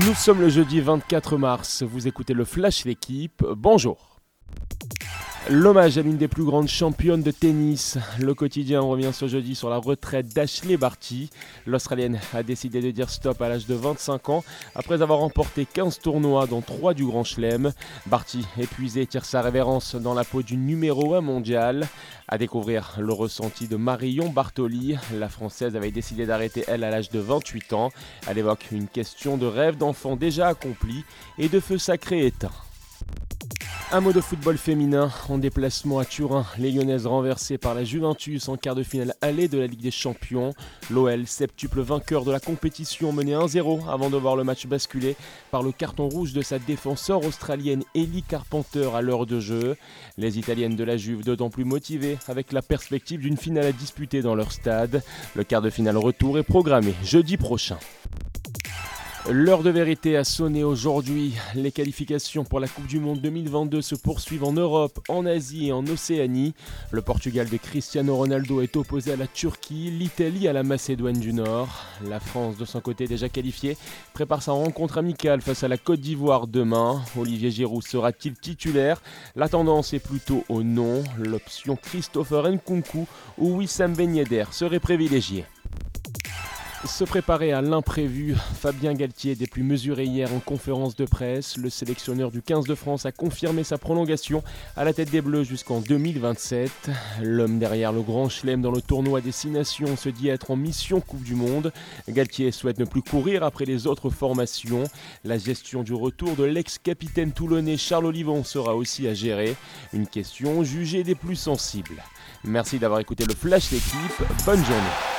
Nous sommes le jeudi 24 mars, vous écoutez le Flash L'équipe, bonjour. L'hommage à l'une des plus grandes championnes de tennis. Le quotidien revient ce jeudi sur la retraite d'Ashley Barty. L'Australienne a décidé de dire stop à l'âge de 25 ans après avoir remporté 15 tournois dont 3 du Grand Chelem. Barty, épuisée, tire sa révérence dans la peau du numéro 1 mondial. À découvrir le ressenti de Marion Bartoli. La Française avait décidé d'arrêter elle à l'âge de 28 ans. Elle évoque une question de rêve d'enfant déjà accompli et de feu sacré éteint. Un mot de football féminin en déplacement à Turin. Les Lyonnaises renversées par la Juventus en quart de finale allée de la Ligue des Champions. L'OL, septuple vainqueur de la compétition, menait 1-0 avant de voir le match basculer par le carton rouge de sa défenseur australienne Ellie Carpenter à l'heure de jeu. Les Italiennes de la Juve d'autant plus motivées avec la perspective d'une finale à disputer dans leur stade. Le quart de finale retour est programmé jeudi prochain. L'heure de vérité a sonné aujourd'hui. Les qualifications pour la Coupe du Monde 2022 se poursuivent en Europe, en Asie et en Océanie. Le Portugal de Cristiano Ronaldo est opposé à la Turquie, l'Italie à la Macédoine du Nord. La France, de son côté déjà qualifiée, prépare sa rencontre amicale face à la Côte d'Ivoire demain. Olivier Giroud sera-t-il titulaire? La tendance est plutôt au non. L'option Christopher Nkunku ou Wissam Ben Yedder serait privilégiée. Se préparer à l'imprévu, Fabien Galtier des plus mesurés hier en conférence de presse. Le sélectionneur du 15 de France a confirmé sa prolongation à la tête des Bleus jusqu'en 2027. L'homme derrière le grand chelem dans le tournoi Destination se dit être en mission Coupe du Monde. Galtier souhaite ne plus courir après les autres formations. La gestion du retour de l'ex-capitaine toulonnais Charles Olivon sera aussi à gérer. Une question jugée des plus sensibles. Merci d'avoir écouté le Flash d'équipe. Bonne journée.